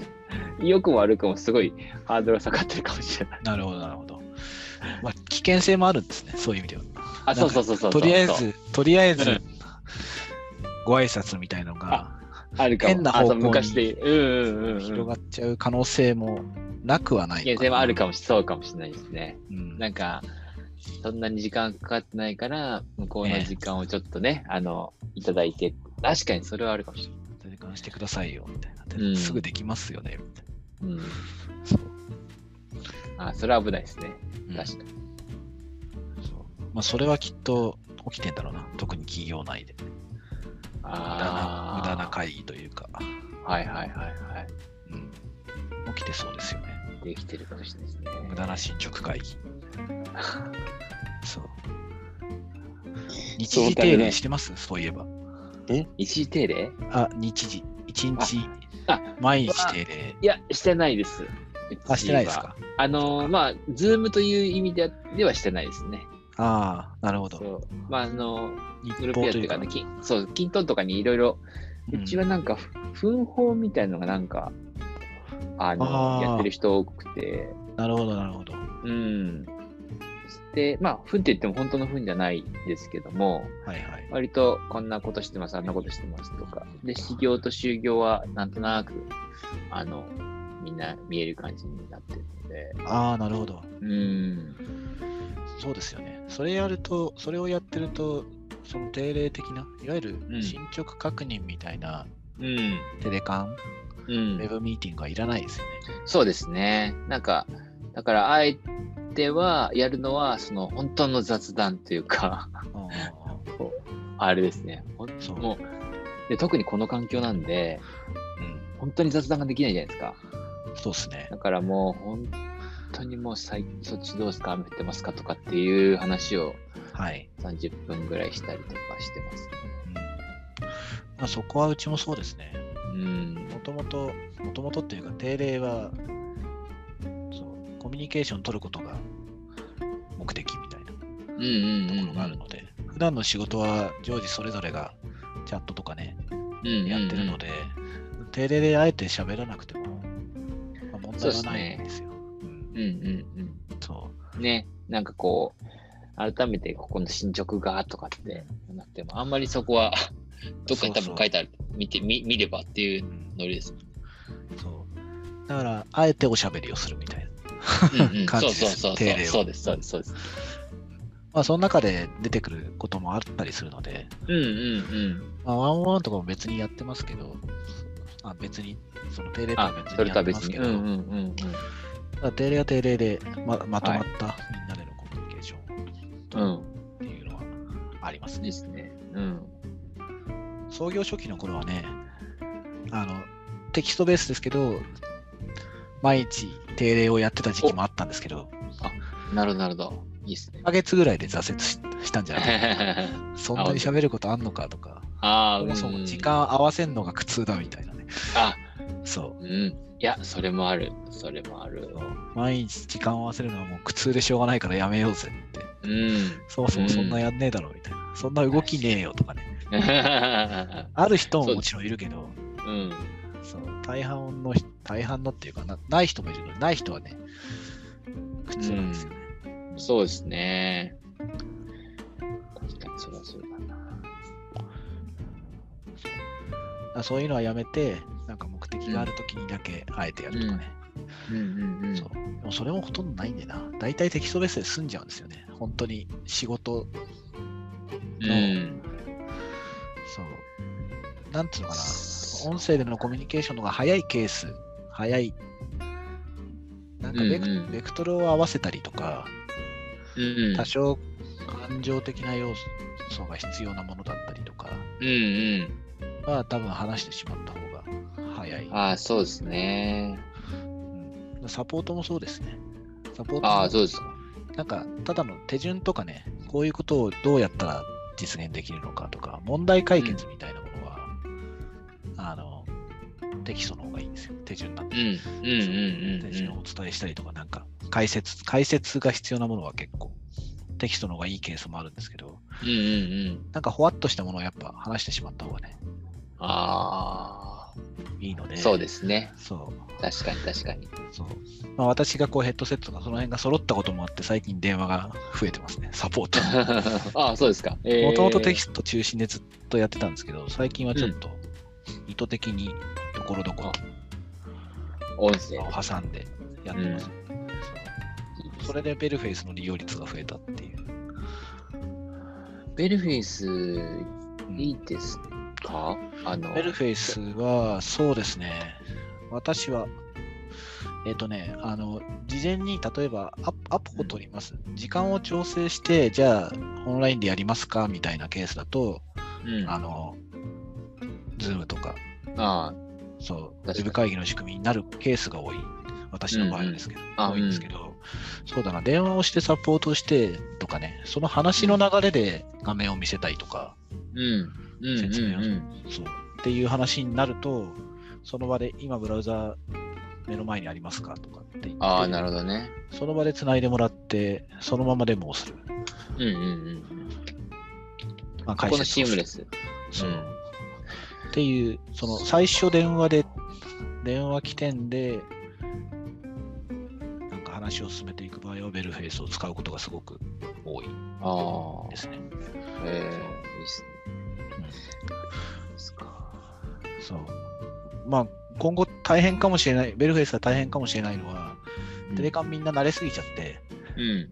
と、良くも悪くもすごいハードルが下がってるかもしれない。なるほどなるほど。まあ、危険性もあるんですね。そういう意味では。あ、そうそうそうそう。とりあえず、とりあえずうん、ご挨拶みたいのがあるかも。変な方向に。広がっちゃう可能性もなくはない危険性もあるかも。そうかもしれないですね。うんなんか、そんなに時間かかってないから、向こうの時間をちょっとね、あの、いただいて、確かにそれはあるかもしれない。時間してくださいよ、みたいな。うんすぐできますよね、みたいうん。な。そう。あ、それは危ないですね。うん確かに。そうまあ、それはきっと起きてんだろうな。特に企業内で。無駄なあ無駄な会議というか、はいはいはいはい。うん、起きてそうですよね。できてるかもしれないですね。無駄な進捗会議。そう。日時定例してます？そういえば。一時定例？あ、日時。一日、あ、毎日定例。いや、してないです。あ、してないですか？あのーまあ、ズームという意味でではしてないですね。ああ、なるほど。そう。まあ、あの、日グループやっていうかね、きそう、キントンとかにいろいろ、うちはなんか、ふ奮法みたいのがなんか、あの、あーやってる人多くて、なるほど、なるほど。うん。で、まあ、ふんって言っても本当のふんじゃないですけども、はいはい。割とこんなことしてます、あんなことしてますとか。で、始業と就業はなんとなく、あの、みんな見える感じになってるので、ああ、なるほど。うん。そうですよね。それやると、それをやってると、その定例的な、いわゆるうん進捗確認みたいなうん。テレカン、うウェん。ブミーティングはいらないですよね。そうですね。なんか、だから、あえては、やるのは、その、本当の雑談というか、あれですね。ほんそうもうで、特にこの環境なんで、うん、本当に雑談ができないじゃないですか。そうですね。だからもう、本当にもう最、そっちどうですか雨降ってますかとかっていう話をはい。30分ぐらいしたりとかしてます。うんまあ、そこはうちもそうですね。うん。もともと、もともとっていうか、定例は、そう、コミュニケーション取ることが目的みたいなところうんがあるので、普段の仕事は常時それぞれがチャットとかね、うん。やってるので、定例であえて喋らなくても、まあ、問題はないんですよ。うんうんうんそうん。ね、なんかこう、改めてここの進捗がとかってなっても、あんまりそこは、どっかに多分書いてある、見て、見見ればっていうう、うんノリです。そう。だから、あえておしゃべりをするみたいな。うんうん、感そうじですそうそうそう。そうです、そうです、そうです。まあ、その中で出てくることもあったりするので、うんうんまあ、ワンワンとかも別にやってますけど、あ別に、その定例とは別、それにやとは別に。ってますけど、うんうんうんうん。ただ定例は定例でままとまったみんなでのコミュニケーションうん。っていうのはありますね。ですね。うん。創業初期の頃はね、あの、テキストベースですけど、毎日定例をやってた時期もあったんですけど、なるほど、なるほど。いいですね1。ヶ月ぐらいで挫折ししたんじゃない そんなに喋ることあんのかとか、ああ、そもそもうん時間合わせんのが苦痛だみたいなね。あ、そう。うん。いや、それもある。それもある。毎日時間を合わせるのはもう苦痛でしょうがないからやめようぜって。うん。そもそもそんなやんねえだろみたいな。そんな動きねえよとかね。う ある人ももちろんいるけど、ん。そう大半の人、大半のっていうかな、ない人もいるのに、ない人はね、苦痛なんですよね。そうですね。確かにそれはそう。だそういうのはやめて、なんか目的があるときにだけあえてやるとかね。うんうんうん。そう。でもそれもほとんどないんでな。大体テキストベースで済んじゃうんですよね。本当に仕事、うん。そう。なんつうのかな。音声でのコミュニケーションの方が早いケース、早い。なんかベク,、うんうんベクトルを合わせたりとか、うん多少感情的な要素が必要なものだったりとかうんうん。は多分話してしまった方が早い。ああ、そうですね。うんサポートもそうですね。サポートもああ、そうですか。なんか、ただの手順とかね、こういうことをどうやったら実現できるのかとか、問題解決みたいなものは、あの、テキストの方がいいんですよ。手順なんで。うんうんうん手順をお伝えしたりとか、なんか、解説、解説が必要なものは結構、テキストの方がいいケースもあるんですけど、うん。うんうんうん。なんか、ほわっとしたものをやっぱ話してしまった方がね、あいいので。あ、そうですね。そう。確かに確かに。そう。まあ、私がこうヘッドセットとかその辺が揃ったこともあって、最近電話が増えてますね。サポート。ああ、そうですか。もともとテキススト中心でずっとやってたんですけど、最近はちょっと意図的にところどころト。音声。を挟んでやってます、ねそうそれでベルフェイスの利用率が増えたっていう。ベルフェイス、うんいいですか？あの、ベルフェイスは、そうですね。私は、えっ、とね、あの、事前に例えばアアポを取ります。時間を調整して、じゃあ、オンラインでやりますか？みたいなケースだと、うん、あの、ズームとか、あそう、ウェブ会議の仕組みになるケースが多い。私の場合はですけど、あ多いんですけど、そうだな、電話をしてサポートしてとかね、その話の流れで画面を見せたいとか、うん。うん。うん。説明をうんうんそうっていう話になると、その場で今ブラウザ目の前にありますかとかってああ、なるほどね。その場で繋いでもらって、そのままデモをする。うんうんうん。まあ、ここのシームレス。ス。そう。うんっていう、その最初電話で、電話起点で、なんか話を進めていく場合は、ベルフェイスを使うことがすごく多いああで、すね。ええいいですね。そう。まあ、今後大変かもしれない、ベルフェイスが大変かもしれないのは、テレカンみんな慣れすぎちゃって、うん。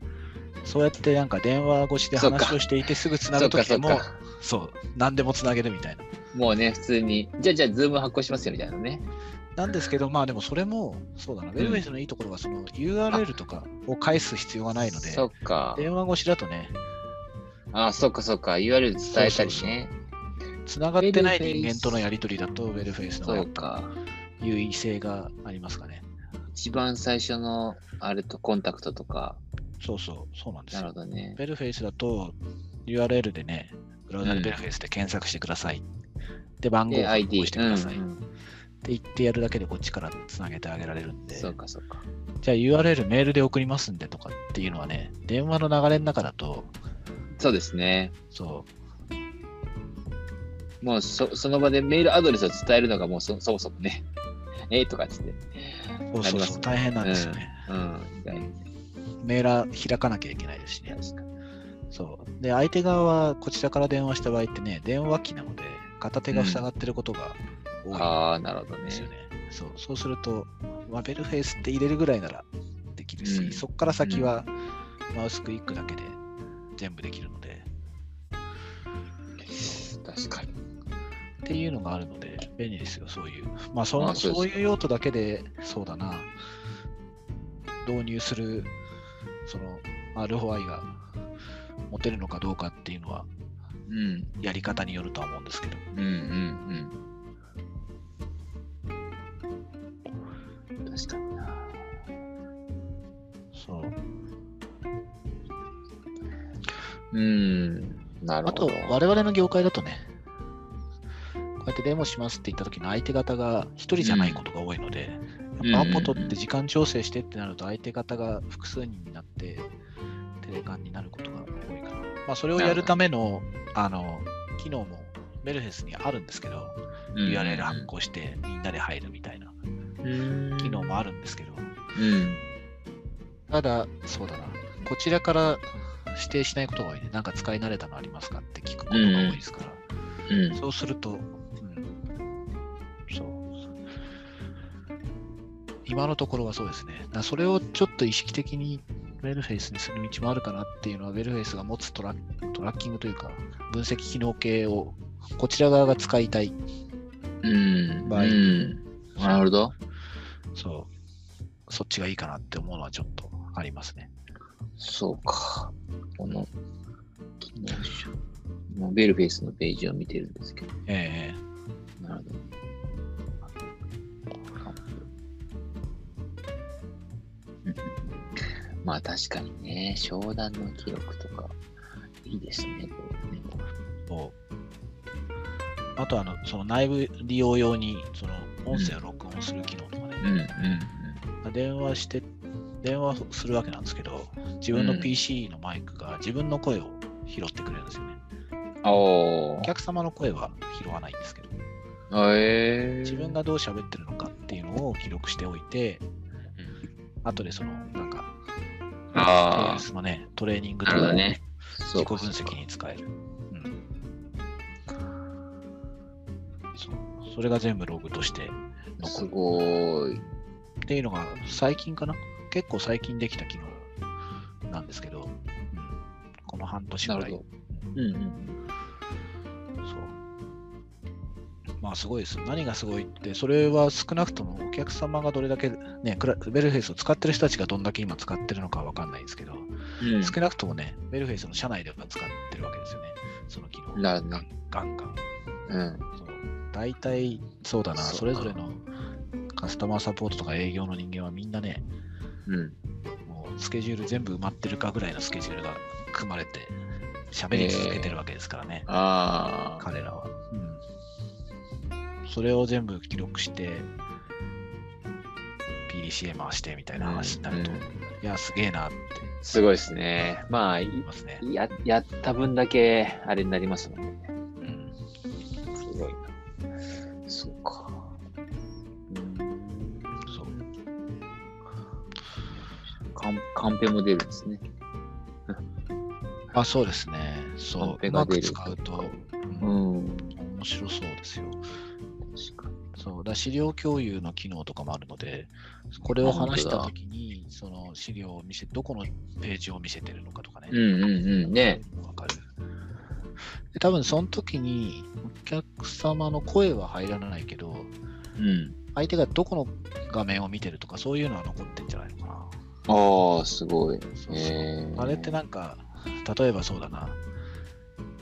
そうやってなんか電話越しで話をしていてすぐ繋そっかぐときでも、そう、何でも繋げるみたいな。もうね、普通に、じゃあ、じゃあ、ズーム発行しますよみたいなね。なんですけど、まあでもそれも、そうだな、ベルフェイスのいいところは、その URL とかを返す必要がないので、そっか。電話越しだとね、あ、そっかそっか。URL 伝えたりね。繋がってないベルフェイス人間とのやり取りだと、ベルフェイスのそう方がか。優位性がありますかね。一番最初のあれとコンタクトとか。そうそう、そうなんですなるよ。ほどね。ベルフェイスだと、URL でね、ブラウザでうんベルフェイスで検索してください。で、番号をで、発してください。うんって言ってやるだけでこっちから繋げてあげられるんうん、で、そうかそうか。じゃあ URL メールで送りますんでとかっていうのはね、電話の流れの中だと、そうですね。そもうそその場でメールアドレスを伝えるのがもうそそもそもね。え？ーとかっつって。う、そうそうそう、大変なんですよね。うん。意外にメーラー開かなきゃいけないですしね。そう。で、相手側はこちらから電話した場合ってね、電話機なので、片手が塞がってることが多いああ、なるほどねんです。よね。そう。そうすると、まあ、ベルフェイスって入れるぐらいならできるし、うんそこから先はマウスクリックだけで全部できるので、確かに。っていうのがあるので、便利ですよ、そういう。まあそのあそうそういう用途だけで、そうだな、導入する、その、ROI が持てるのかどうかっていうのは、うん。やり方によるとは思うんですけど。うんうんうん。確かにな。そう。うん。なるあとほど。、我々の業界だとね、こうやってデモしますって言った時の相手方が一人じゃないことが多いので、うんやっぱアポ取って時間調整してってなると相手方が複数人になって、テレカンになることが多いかな。まあ、それをやるための、あの、機能もメルフェスにあるんですけど、うん URL 発行してみんなで入るみたいなうん機能もあるんですけど、うん。ただ、そうだな、こちらから指定しないことが多いね。なんか使い慣れたのありますかって聞くことが多いですから、うん。そうすると、今のところはそうですね。だそれをちょっと意識的にウェルフェイスにする道もあるかなっていうのは、ウェルフェイスが持つトラッキングというか、分析機能系をこちら側が使いたい。うん。場合うん。なるほど。そう。そっちがいいかなって思うのはちょっとありますね。そうか。この、機能書。今、ベルフェイスのページを見てるんですけど。えなるほど。まあ確かにね、商談の記録とか、いいですね、これね。えそうあとあの、その内部利用用に、その音声を録音する機能とかね、うん電話して、電話するわけなんですけど、自分のうん PC のマイクが自分の声を拾ってくれるんですよね。うん。おお客様の声は拾わないんですけど、ー。えー、自分がどう喋ってるのかっていうのを記録しておいて、後でその、あルスのね、トレーニングあ、とかね。そ自己分析に使える。うん。そう。それが全部ログとして残する。ごい。っていうのが最近かな？結構最近できた機能なんですけど、うん、この半年ぐらい。なるほど。うんうん。まあすごいです。何がすごいって、それは少なくともお客様がどれだけ、ね、クラベルフェイスを使ってる人たちがどんだけ今使ってるのかはわかんないですけど、うん少なくともね、ベルフェイスの社内では使ってるわけですよね。その機能。なるほどね。ガンガン。うん。そう大体そうだな、そうそれぞれのカスタマーサポートとか営業の人間はみんなね、うん。もうスケジュール全部埋まってるかぐらいのスケジュールが組まれて、喋り続けてるわけですからね、ああ。彼らは。うん。それを全部記録して、PDCA 回してみたいな話になると、うんいや、すげえなってすごいですね。まあ、いますね。ややった分だけあれになりますもんね。うん。すごいな。そうか。うん。そう。カンカンペも出るんですね。あ、そうですね。そう。うまく使うと、ううんん。面白そうですよ。だ資料共有の機能とかもあるので、これを話したときに、その資料を見せ、どこのページを見せてるのかとかね。うんうんうん。ね。わかる。で多分その時にお客様の声は入らないけど、うん。相手がどこの画面を見てるとか、そういうのは残ってんじゃないのかな。ああ、すごい。そうあれってなんか、例えばそうだな。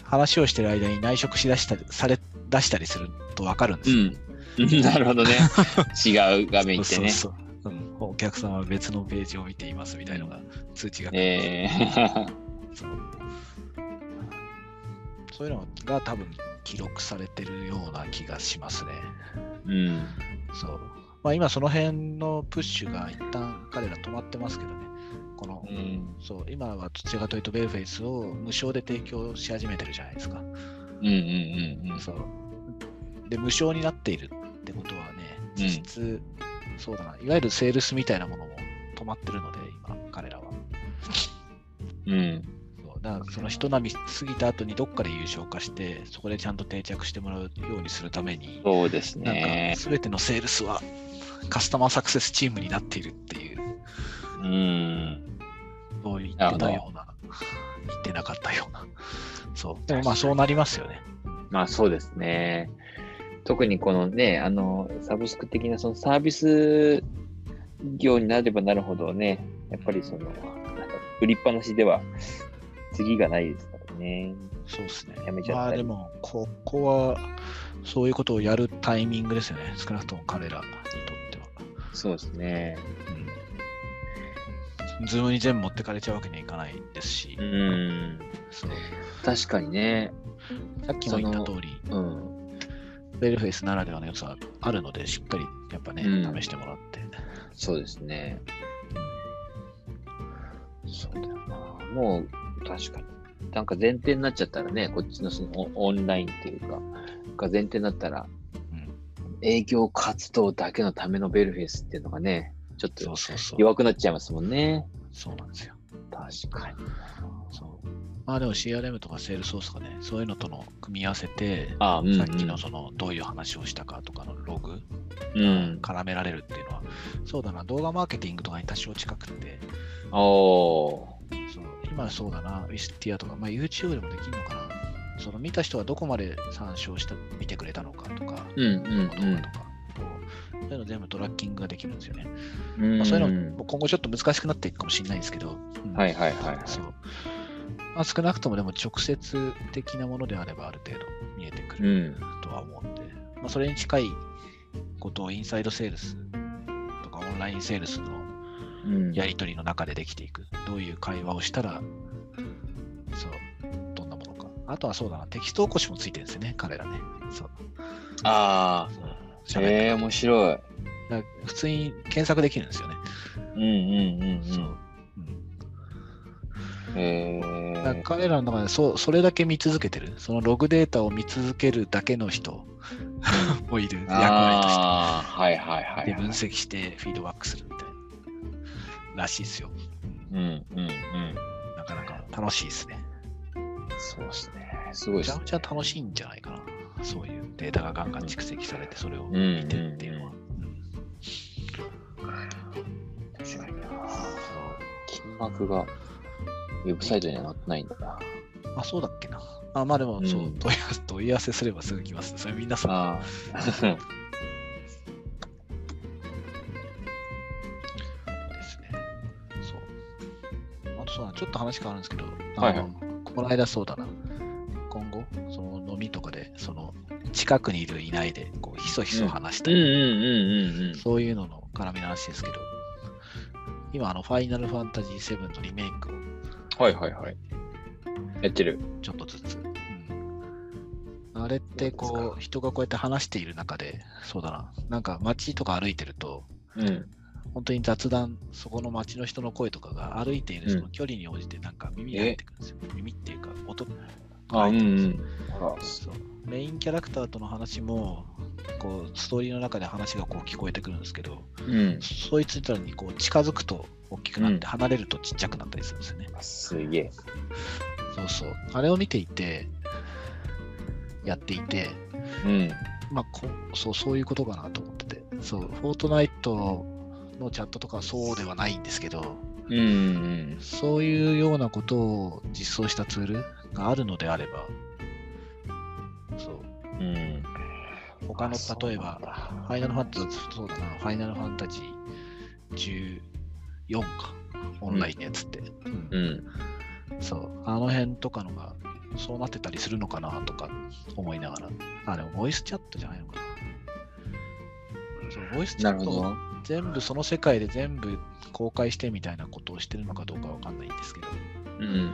話をしてる間に内職しだしたりされ出したりするとわかるんですよ。うん。なるほどね。違う画面行ってね。そうそうそう、うん。お客様は別のページを見ていますみたいなのが通知が来る。え そうそういうのが多分記録されてるような気がしますね。ー、うん。そう。まあ今その辺のプッシュが一旦彼ら止まってますけどね。この、うん。そう、今はどちらかというとベルフェイスを無償で提供し始めてるじゃないですか。うんうんうんうん。そう。で、無償になっているってことはね、実質、そうだな、いわゆるセールスみたいなものも止まってるので、今、彼らは。うん。そうだからその人並み過ぎた後にどっかで優勝化して、そこでちゃんと定着してもらうようにするために、そうですなんねか。全てのセールスはカスタマーサクセスチームになっているっていう、うん。そう言ってたような、言ってなかったような。そう。でもまあそうなりますよね。まあそうですね。特にこのね、あの、サブスク的なそのサービス業になればなるほどね、やっぱりその、売りっぱなしでは次がないですからね。そうですねやめ。ちゃったりまあでも、ここは、そういうことをやるタイミングですよね。少なくとも彼らにとっては。そうですね。うん。ズームに全部持ってかれちゃうわけにはいかないですし、うん。そう確かにね。さっきも言った通り、うん。ベルフェイスならではの良さがあるので、しっかりやっぱね、うん試してもらって。そうですね。そうだよな。もう、確かに。なんか前提になっちゃったらね、こっちのそのオオンラインっていうか、が前提になったら、うん営業活動だけのためのベルフェイスっていうのがね、ちょっそとうそうそう。弱くなっちゃいますもんね。そうなんですよ。確かに。そう。まあでも CRM とかセールソースとかね、そういうのとの組み合わせて、あうん、うん。さっきのそのどういう話をしたかとかのログ、うん。絡められるっていうのは、そうだな、動画マーケティングとかに多少近くて。そう今そうだな、ウィスティアとか、まあ、YouTube でもできるのかな。その見た人がどこまで参照して見てくれたのかとか、うんうん動画とか、そういうの全部トラッキングができるんですよね。うん。まあ、そういううんのも今後ちょっと難しくなっていくかもしれないんですけど、うんはいはいはいはい。そう。まあ、少なくともでも直接的なものであればある程度見えてくうるん。とは思うんで、まあ、それに近いことをインサイドセールスとかオンラインセールスのうん。やり取りの中でできていく。どういう会話をしたら、そう、どんなものか。あとはそうだな、テキスト起こしもついてるんですよね、彼らね。そう。ああ。へえ、面白い。普通に検索できるんですよね。うんうんうんそう。うん。え。彼らの中でそうそれだけ見続けてる、そのログデータを見続けるだけの人 もいる役割として。はいはいはいで、はい。分析してフィードバックするみたいな。らしいですよ。うんうんうん。なかなか楽しいですね。そうですね。すごいめちゃですねめちゃ楽しいんじゃないかな。そういうデータがガンガン蓄積されて、それをうん見てっていうのは。うん確かにな。金額がウェブサイトには載ってないんだな。あ、そうだっけな。あ、まあでも、そううん問い合わせ、問い合わせすればすぐ来ます。それみんなそう。あですね。そう。あとそうちょっと話変わるんですけど、はいはいこの間そうだな、今後、その飲みとかで、その近くにいるいないで、こうひそひそ話したり。そういうのの絡みの話ですけど、今、あの、ファイナルファンタジー7のリメイクをはいはいはい。やってる。ちょっとずつ。うんあれってこう、人がこうやって話している中で、そうだな、なんか街とか歩いてると、うん。本当に雑談、そこの街の人の声とかが歩いているそのうん距離に応じてなんか耳に入ってくるんですよ。耳っていうか音が入ってくるんですよそうメインキャラクターとの話も、こう、ストーリーの中で話がこう聞こえてくるんですけど、うん。そいつらにこう近づくと大きくなって、離れるとちっちゃくなったりするんですよね。すげえ。そうそう。あれを見ていて、やっていて、うん。まあこそう、そういうことかなと思ってて、そう、フォートナイトのチャットとかはそうではないんですけど、うんうん。そういうようなことを実装したツールがあるのであれば、そう、うん。他のあ例えば、ファイナルファンタジー、そうだな、ファイナルファンタジー14か、オンラインのやつって。うんうん。そう、あの辺とかのが、そうなってたりするのかなとか思いながら。あ、でも、ボイスチャットじゃないのかな。そう、ボイスチャットを。全部その世界で全部公開してみたいなことをしてるのかどうかわかんないんですけど、うん。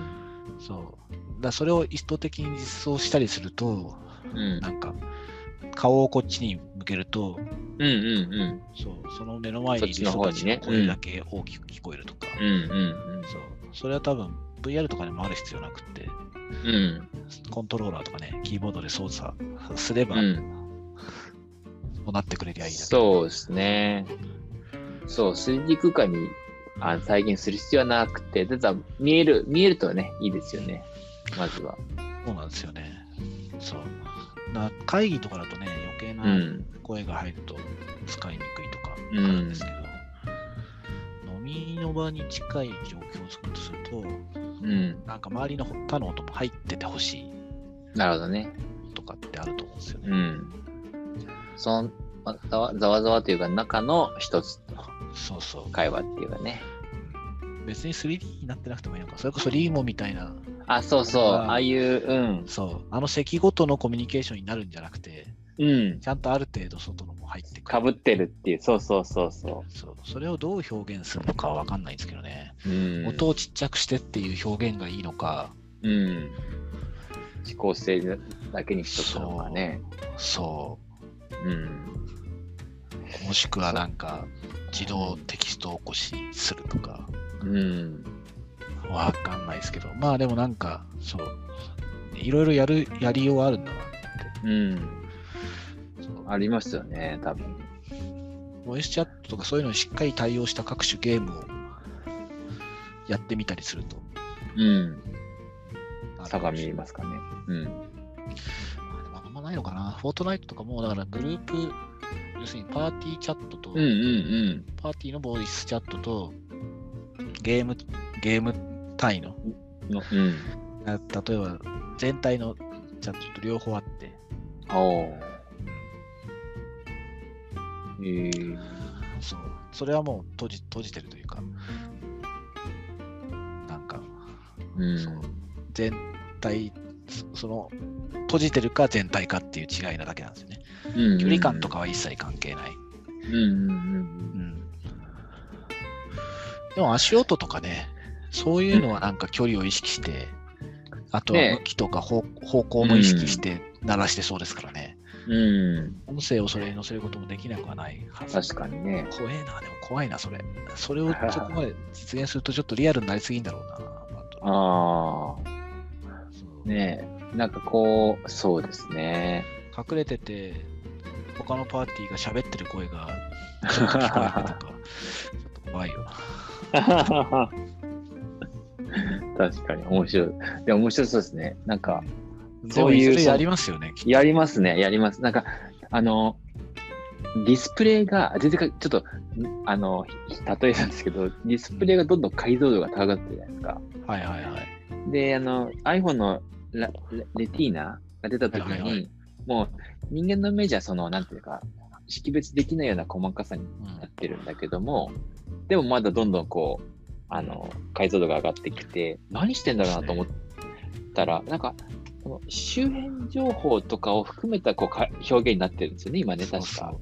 そう。だからそれを意図的に実装したりすると、うん。なんか、顔をこっちに向けると、うんうんうん。そう、その目の前にいる人たちの声だけ大きく聞こえるとか、うんうんそう。それは多分 VR とかでもある必要なくって、うん。コントローラーとかね、キーボードで操作 すれば、うん。そうなってくれりゃいいだけそうですね。そう、3D 空間にあ再現する必要はなくて、ただ見える、見えるとね、いいですよね。まずは。そうなんですよね。そう。な会議とかだとね、余計う。なん声が入ると使いにくいとかあるんですけど、飲みの場に近い状況を作るとすると、うん。なんか周りの他の音も入っててほしいなるほどね。とかってあると思うんですよね。うん。その、まざわざわざわというか中の一つとそうそう。会話っていうかね。別に 3D になってなくてもいいのか。それこそリーモみたいなあ、そうそう。あーああいう、うん。そう。あの席ごとのコミュニケーションになるんじゃなくて、うん。ちゃんとある程度外のも入ってくる。かぶってるっていう。そうそうそうそそう。それをどう表現するのかは分かんないんですけどね。う。うん。音をちっちゃくしてっていう表現がいいのか、うん。指向性だけにしとくのがね。そうん。う。もしくはなんか、自動テキスト起こしするとか、うん。わかんないですけど、まあでもなんか、そう。いろいろやる、やりようはあるんだなって。うん。そうありますよね、多分。ボイスチャットとかそういうのにしっかり対応した各種ゲームをやってみたりすると。うん。差が見えますかね。うん。まあでもあんまないのかな。フォートナイトとかも、だからグループ、要するにパーティーチャットと、うんうんパーティーのボイスチャットと、ゲーム、ゲーム単位の、うん。のうん。あ例えば全体のチャットと両方あって、おー。えー、そう。それはもう閉じ閉じてるというか、なんか、うん。そう全体、そその、閉じてるか全体かっていう違いなだけなんですよね。うん距離感とかは一切関係ない。うんうんうんうん。でも足音とかね、そういうのはなんか距離を意識して、あとはね向きとか方方向も意識して鳴らしてそうですからね。うん。うん。音声をそれに乗せることもできなくはないはず。確かにね。怖えな、でも怖いな、それ。それをそこまで実現するとちょっとリアルになりすぎんだろうな。ああ。ねえ。なんかこう、そうですね。隠れてて、他のパーティーが喋ってる声が聞こえるとか、ちょっと怖いよな。確かに面白い。でも面白そうですね。なんか、そそうういうやりますよね、やりますね、やります。なんか、あの、ディスプレイが、全然か、ちょっと、あの、例えなんですけど、ディスプレイがどんどん解像度が高くなってるじゃないですか。はいはいはい。で、あの、iPhone のラレレティーナが出た時に、はいはいはいもう人間の目じゃ、その、なんていうか、識別できないような細かさにうんなってるんだけども、でもまだどんどんこう、あの、解像度が上がってきて、何してんだろうなと思ったら、なんか、この周辺情報とかを含めたこうか表現になってるんですよね、今ね、確か。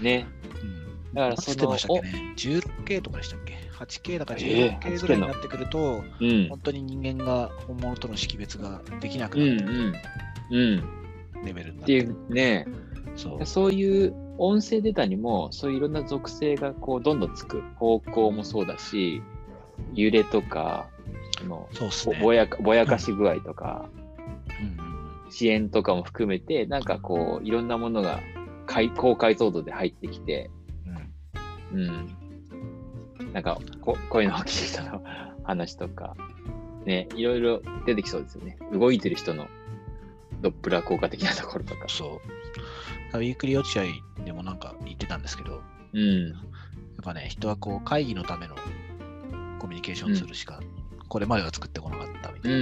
ね。うん。だからそのてまね ?16K とかでしたっけ ?8K だからえー 16K ぐらいになってくると、うん。本当に人間が本物との識別ができなくうんなってるうん。うん。レベルになっって。いうね、そう。そういう音声データにも、そういういろんな属性がこうどんどんつく。方向もそうだし、揺れとか、そのそうね。ぼぼやかぼやかし具合とか、うんうん遅延とかも含めて、なんかこう、いろんなものが解高解像度で入ってきて、うんうん。なんかこ、声の大きい人の 話とか、ね、いろいろ出てきそうですよね。動いてる人のドップラー効果的なところとか。そう。ウィークリー落合でもなんか言ってたんですけど、うん。やっぱね、人はこう会議のためのコミュニケーションツールしか、これまでは作ってこなかったみたいな。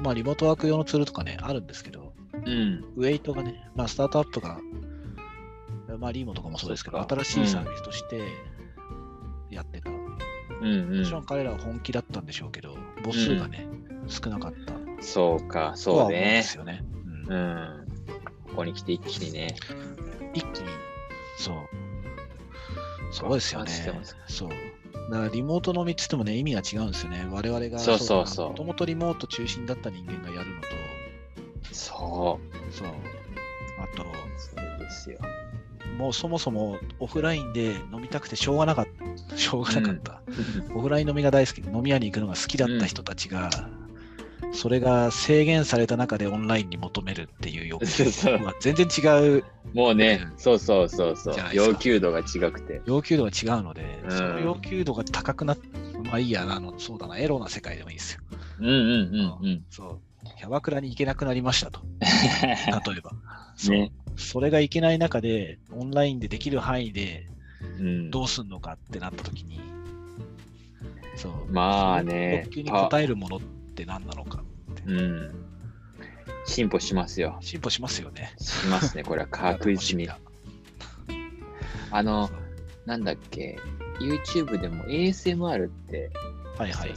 まあ、リモートワーク用のツールとかね、あるんですけど、うん。ウェイトがね、まあ、スタートアップが、まあ、リーモとかもそうですけど、新しいサービスとしてやってた。うんもちろん彼らは本気だったんでしょうけど、母数がね、少なかったうん。そうか、とそうは思うんでね。すよね。うんうん。ここに来て一気にね。一気に、そう。そうですよね。そう。だからリモートのみっつってもね、意味が違うんですよね。我々が、そうそうそうもともとリモート中心だった人間がやるのと、そう。そう。あと、そうですよ。もうそもそもオフラインで飲みたくてしょうがなかった。しょうがなかった。オフライン飲みが大好きで飲み屋に行くのが好きだった人たちが、それが制限された中でオンラインに求めるっていう欲そうそう求は全然違うもうね、そうそうそうそう要求度が違くて。要求度が違うので、うんその要求度が高くなっまあいいや、あの、そうだな、エロな世界でもいいですよ。うんうんうんうん。そう。キャバクラに行けなくなりましたと。例えば。そうね。それがいけない中で、オンラインでできる範囲でうん、どうすんのかってなった時に、そう。まあね欲求に応えるものって何なのかって。うん。進歩しますよ。進歩しますよね。しますね、これは 確実に。あのなんだっけ、YouTube でも ASMR って、はいはい。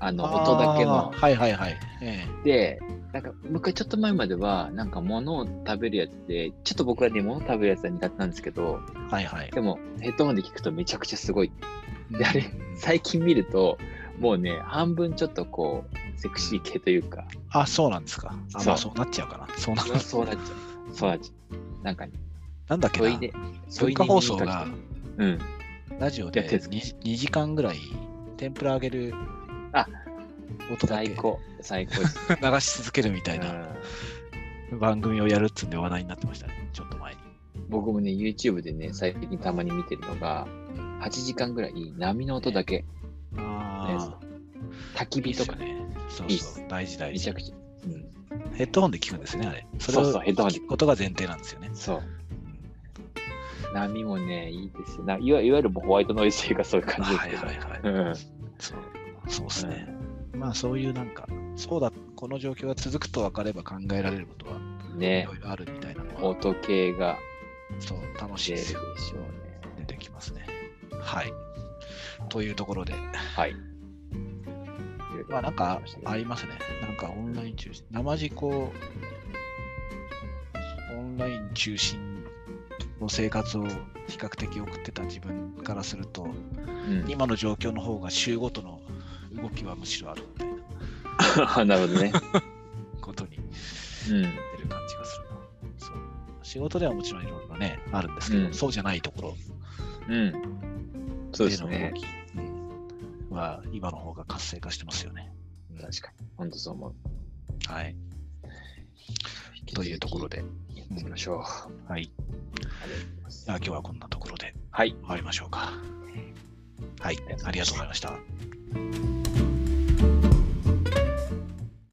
あの、音だけの。はいはいはい。えで、なんか、昔ちょっと前までは、なんか物を食べるやつで、ちょっと僕はね、物食べるやつは苦手なんですけど、えはいはい。でも、ヘッドホンで聞くとめちゃくちゃすごい。であれうん最近見ると、もうね、半分ちょっとこう、セクシー系というか、あ、そうなんですか。あそうまあそうなっちゃうかな。そうなそうなっちゃう。そうなっちゃう。なんかね、なんだっけな問い化放送がうん。ラジオでやってんすか 2, 2時間ぐらい天ぷら揚げるあ音だけ流最高、最高です。し続けるみたいなうん番組をやるっつうんで話題になってましたね。ちょっと前に。僕もね、YouTube でね、最近たまに見てるのが、8時間ぐらい波の音だけ、あ焚きあ、いい火とかね。そうそう。大事大事。めちゃくちゃ。うん。ヘッドホンで聞くんですね、あれ。それをそうそうヘッドホンで聞くことが前提なんですよね。そう。波もね、いいですよ。ないわいわゆるホワイトノイズというかそういう感じですはいけど。はいはい。うんそうそうですね。まあそういうなんか、そうだ、この状況が続くと分かれば考えられることはいねろ、いろあるみたいなのは、音系がそう、楽しいですよ。ょうね。出てきますね。はい。というところで、はい。まあなんかあいりますね。なんかオンライン中心。生地こう、オンライン中心の生活を比較的送ってた自分からすると、うん、今の状況の方が週ごとの動きはむしろあるみたいな なるほどね。ことにうん。出る感じがするな。そう仕事ではもちろんいろいろね、あるんですけど、うんそうじゃないところうん。そうですねは今の方が活性化してますよね。うん確かに。本当そう思う。はい。というところで、やっていきましょう。うございじゃあ今日はこんなところではい。終わりましょうか。はい。ありがとうございました。